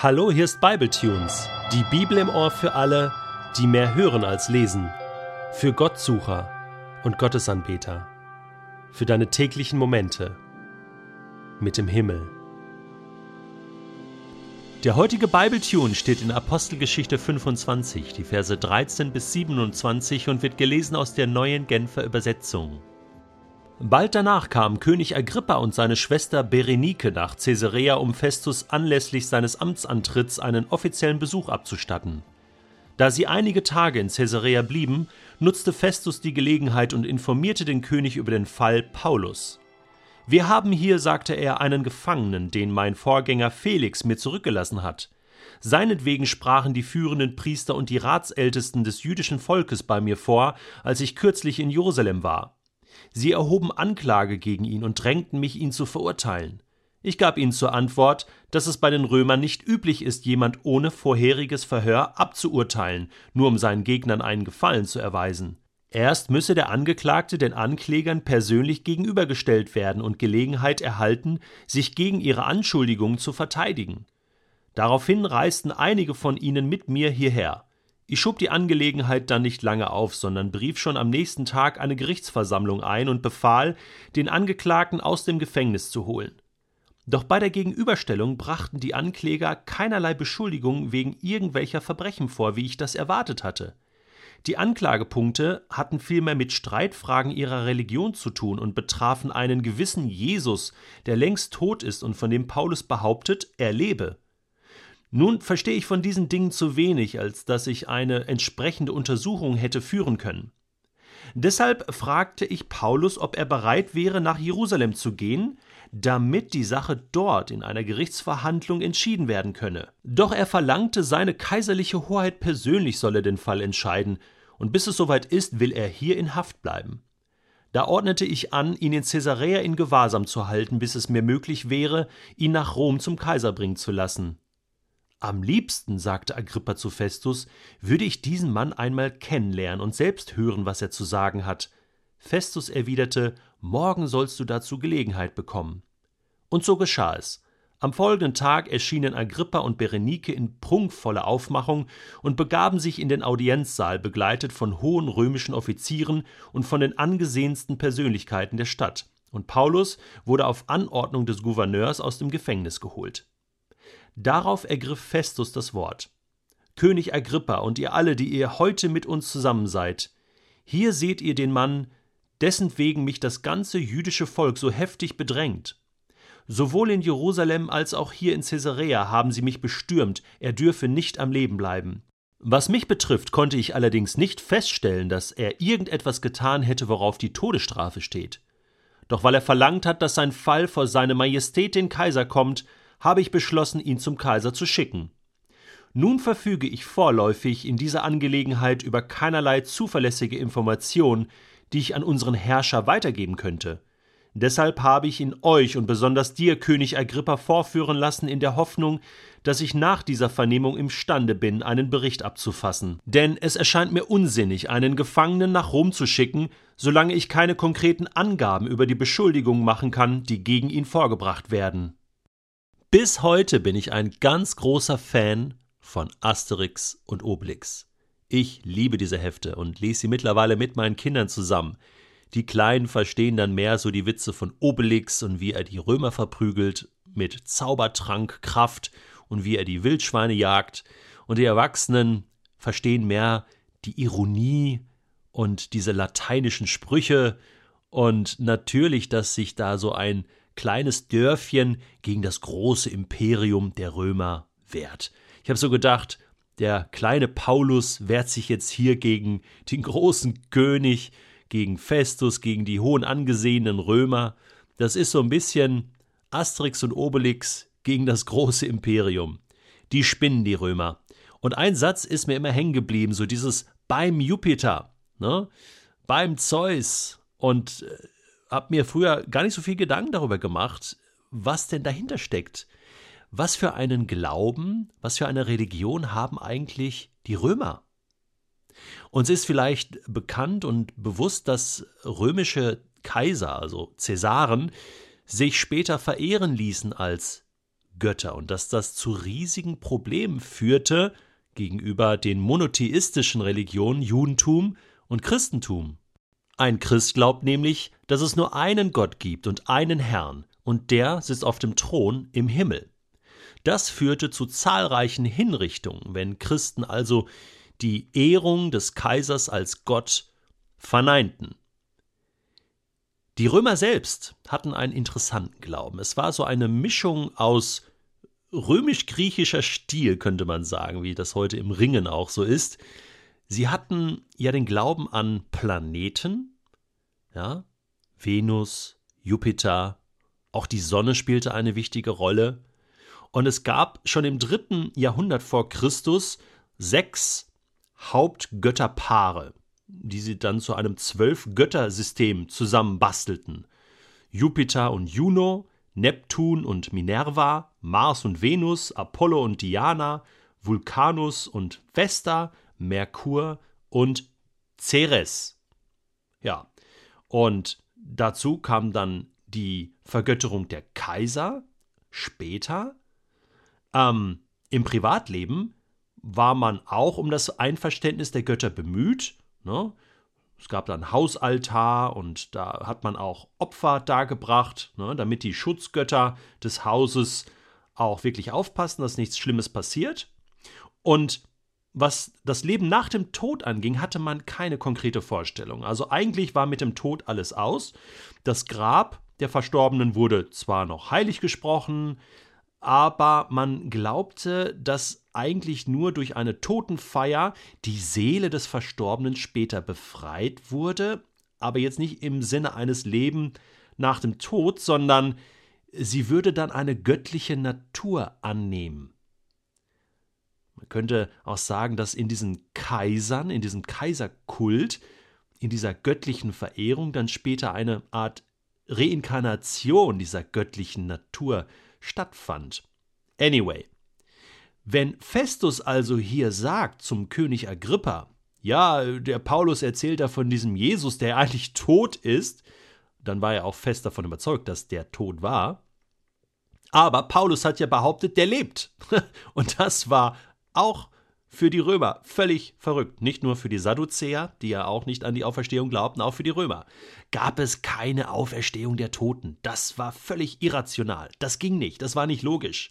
Hallo, hier ist Bibletunes, die Bibel im Ohr für alle, die mehr hören als lesen, für Gottsucher und Gottesanbeter, für deine täglichen Momente mit dem Himmel. Der heutige Bibletune steht in Apostelgeschichte 25, die Verse 13 bis 27 und wird gelesen aus der neuen Genfer Übersetzung. Bald danach kamen König Agrippa und seine Schwester Berenike nach Caesarea, um Festus anlässlich seines Amtsantritts einen offiziellen Besuch abzustatten. Da sie einige Tage in Caesarea blieben, nutzte Festus die Gelegenheit und informierte den König über den Fall Paulus. Wir haben hier, sagte er, einen Gefangenen, den mein Vorgänger Felix mir zurückgelassen hat. Seinetwegen sprachen die führenden Priester und die Ratsältesten des jüdischen Volkes bei mir vor, als ich kürzlich in Jerusalem war. Sie erhoben Anklage gegen ihn und drängten mich, ihn zu verurteilen. Ich gab ihnen zur Antwort, dass es bei den Römern nicht üblich ist, jemand ohne vorheriges Verhör abzuurteilen, nur um seinen Gegnern einen Gefallen zu erweisen. Erst müsse der Angeklagte den Anklägern persönlich gegenübergestellt werden und Gelegenheit erhalten, sich gegen ihre Anschuldigungen zu verteidigen. Daraufhin reisten einige von ihnen mit mir hierher. Ich schob die Angelegenheit dann nicht lange auf, sondern brief schon am nächsten Tag eine Gerichtsversammlung ein und befahl, den Angeklagten aus dem Gefängnis zu holen. Doch bei der Gegenüberstellung brachten die Ankläger keinerlei Beschuldigungen wegen irgendwelcher Verbrechen vor, wie ich das erwartet hatte. Die Anklagepunkte hatten vielmehr mit Streitfragen ihrer Religion zu tun und betrafen einen gewissen Jesus, der längst tot ist und von dem Paulus behauptet, er lebe. Nun verstehe ich von diesen Dingen zu wenig, als dass ich eine entsprechende Untersuchung hätte führen können. Deshalb fragte ich Paulus, ob er bereit wäre, nach Jerusalem zu gehen, damit die Sache dort in einer Gerichtsverhandlung entschieden werden könne. Doch er verlangte, seine kaiserliche Hoheit persönlich solle den Fall entscheiden, und bis es soweit ist, will er hier in Haft bleiben. Da ordnete ich an, ihn in Caesarea in Gewahrsam zu halten, bis es mir möglich wäre, ihn nach Rom zum Kaiser bringen zu lassen. Am liebsten, sagte Agrippa zu Festus, würde ich diesen Mann einmal kennenlernen und selbst hören, was er zu sagen hat. Festus erwiderte, morgen sollst du dazu Gelegenheit bekommen. Und so geschah es. Am folgenden Tag erschienen Agrippa und Berenike in prunkvoller Aufmachung und begaben sich in den Audienzsaal, begleitet von hohen römischen Offizieren und von den angesehensten Persönlichkeiten der Stadt. Und Paulus wurde auf Anordnung des Gouverneurs aus dem Gefängnis geholt. Darauf ergriff Festus das Wort. König Agrippa und ihr alle, die ihr heute mit uns zusammen seid, hier seht ihr den Mann, dessen wegen mich das ganze jüdische Volk so heftig bedrängt. Sowohl in Jerusalem als auch hier in Caesarea haben sie mich bestürmt, er dürfe nicht am Leben bleiben. Was mich betrifft, konnte ich allerdings nicht feststellen, dass er irgendetwas getan hätte, worauf die Todesstrafe steht. Doch weil er verlangt hat, dass sein Fall vor seine Majestät den Kaiser kommt, habe ich beschlossen, ihn zum Kaiser zu schicken. Nun verfüge ich vorläufig in dieser Angelegenheit über keinerlei zuverlässige Information, die ich an unseren Herrscher weitergeben könnte. Deshalb habe ich ihn euch und besonders dir, König Agrippa, vorführen lassen in der Hoffnung, dass ich nach dieser Vernehmung imstande bin, einen Bericht abzufassen. Denn es erscheint mir unsinnig, einen Gefangenen nach Rom zu schicken, solange ich keine konkreten Angaben über die Beschuldigungen machen kann, die gegen ihn vorgebracht werden. Bis heute bin ich ein ganz großer Fan von Asterix und Obelix. Ich liebe diese Hefte und lese sie mittlerweile mit meinen Kindern zusammen. Die Kleinen verstehen dann mehr so die Witze von Obelix und wie er die Römer verprügelt mit Zaubertrank, Kraft und wie er die Wildschweine jagt. Und die Erwachsenen verstehen mehr die Ironie und diese lateinischen Sprüche und natürlich, dass sich da so ein kleines Dörfchen gegen das große Imperium der Römer wehrt. Ich habe so gedacht, der kleine Paulus wehrt sich jetzt hier gegen den großen König, gegen Festus, gegen die hohen angesehenen Römer. Das ist so ein bisschen Asterix und Obelix gegen das große Imperium. Die spinnen die Römer. Und ein Satz ist mir immer hängen geblieben, so dieses beim Jupiter, ne? beim Zeus. Und äh, habe mir früher gar nicht so viel Gedanken darüber gemacht, was denn dahinter steckt. Was für einen Glauben, was für eine Religion haben eigentlich die Römer? Uns ist vielleicht bekannt und bewusst, dass römische Kaiser, also Cäsaren, sich später verehren ließen als Götter und dass das zu riesigen Problemen führte gegenüber den monotheistischen Religionen Judentum und Christentum. Ein Christ glaubt nämlich, dass es nur einen Gott gibt und einen Herrn, und der sitzt auf dem Thron im Himmel. Das führte zu zahlreichen Hinrichtungen, wenn Christen also die Ehrung des Kaisers als Gott verneinten. Die Römer selbst hatten einen interessanten Glauben. Es war so eine Mischung aus römisch-griechischer Stil, könnte man sagen, wie das heute im Ringen auch so ist. Sie hatten ja den Glauben an Planeten, ja, Venus, Jupiter, auch die Sonne spielte eine wichtige Rolle. Und es gab schon im dritten Jahrhundert vor Christus sechs Hauptgötterpaare die sie dann zu einem Zwölf-Götter-System zusammenbastelten. Jupiter und Juno, Neptun und Minerva, Mars und Venus, Apollo und Diana, Vulcanus und Vesta, Merkur und Ceres. Ja, und dazu kam dann die Vergötterung der Kaiser später. Ähm, Im Privatleben war man auch um das Einverständnis der Götter bemüht Ne? Es gab dann Hausaltar und da hat man auch Opfer dargebracht, ne, damit die Schutzgötter des Hauses auch wirklich aufpassen, dass nichts Schlimmes passiert. Und was das Leben nach dem Tod anging, hatte man keine konkrete Vorstellung. Also eigentlich war mit dem Tod alles aus. Das Grab der Verstorbenen wurde zwar noch heilig gesprochen, aber man glaubte, dass eigentlich nur durch eine Totenfeier die Seele des Verstorbenen später befreit wurde, aber jetzt nicht im Sinne eines Leben nach dem Tod, sondern sie würde dann eine göttliche Natur annehmen. Man könnte auch sagen, dass in diesen Kaisern, in diesem Kaiserkult, in dieser göttlichen Verehrung dann später eine Art Reinkarnation dieser göttlichen Natur stattfand. Anyway, wenn Festus also hier sagt zum König Agrippa, ja, der Paulus erzählt da von diesem Jesus, der eigentlich tot ist, dann war er auch fest davon überzeugt, dass der tot war. Aber Paulus hat ja behauptet, der lebt. Und das war auch für die Römer völlig verrückt. Nicht nur für die Sadduzäer, die ja auch nicht an die Auferstehung glaubten, auch für die Römer. Gab es keine Auferstehung der Toten. Das war völlig irrational. Das ging nicht. Das war nicht logisch.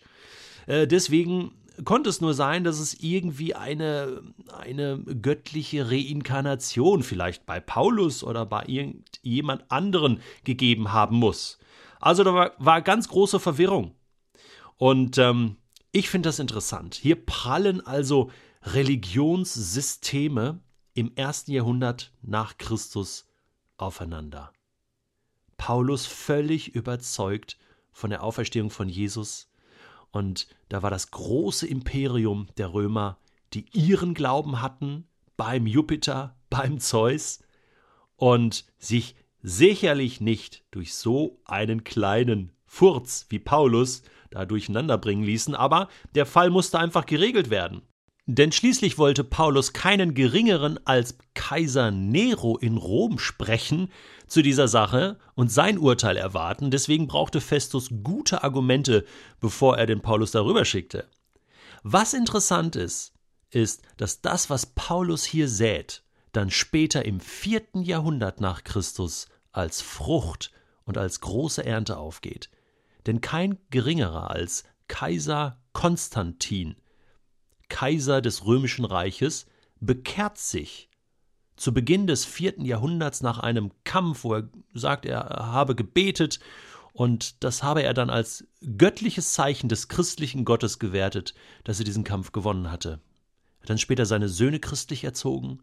Äh, deswegen konnte es nur sein, dass es irgendwie eine, eine göttliche Reinkarnation vielleicht bei Paulus oder bei irgendjemand anderen gegeben haben muss. Also da war, war ganz große Verwirrung. Und ähm, ich finde das interessant. Hier prallen also Religionssysteme im ersten Jahrhundert nach Christus aufeinander. Paulus völlig überzeugt von der Auferstehung von Jesus und da war das große Imperium der Römer, die ihren Glauben hatten beim Jupiter, beim Zeus und sich sicherlich nicht durch so einen kleinen Furz wie Paulus da durcheinander bringen ließen, aber der Fall musste einfach geregelt werden. Denn schließlich wollte Paulus keinen geringeren als Kaiser Nero in Rom sprechen zu dieser Sache und sein Urteil erwarten, deswegen brauchte Festus gute Argumente, bevor er den Paulus darüber schickte. Was interessant ist, ist, dass das, was Paulus hier sät, dann später im vierten Jahrhundert nach Christus als Frucht und als große Ernte aufgeht. Denn kein geringerer als Kaiser Konstantin Kaiser des römischen Reiches, bekehrt sich zu Beginn des vierten Jahrhunderts nach einem Kampf, wo er sagt, er habe gebetet und das habe er dann als göttliches Zeichen des christlichen Gottes gewertet, dass er diesen Kampf gewonnen hatte. Er hat dann später seine Söhne christlich erzogen.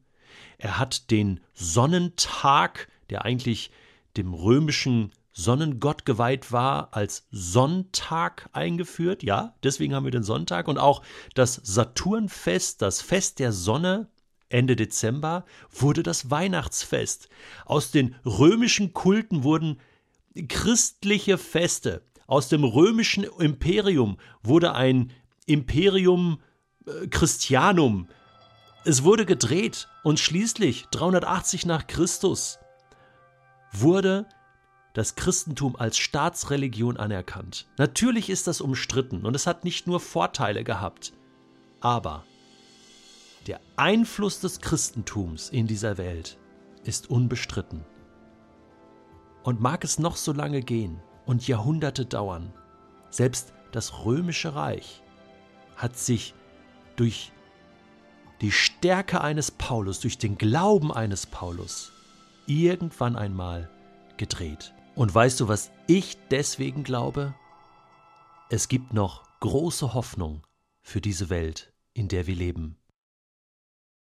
Er hat den Sonnentag, der eigentlich dem römischen Sonnengott geweiht war, als Sonntag eingeführt. Ja, deswegen haben wir den Sonntag. Und auch das Saturnfest, das Fest der Sonne, Ende Dezember, wurde das Weihnachtsfest. Aus den römischen Kulten wurden christliche Feste. Aus dem römischen Imperium wurde ein Imperium äh, Christianum. Es wurde gedreht und schließlich 380 nach Christus wurde das Christentum als Staatsreligion anerkannt. Natürlich ist das umstritten und es hat nicht nur Vorteile gehabt, aber der Einfluss des Christentums in dieser Welt ist unbestritten. Und mag es noch so lange gehen und Jahrhunderte dauern, selbst das römische Reich hat sich durch die Stärke eines Paulus, durch den Glauben eines Paulus irgendwann einmal gedreht. Und weißt du, was ich deswegen glaube? Es gibt noch große Hoffnung für diese Welt, in der wir leben.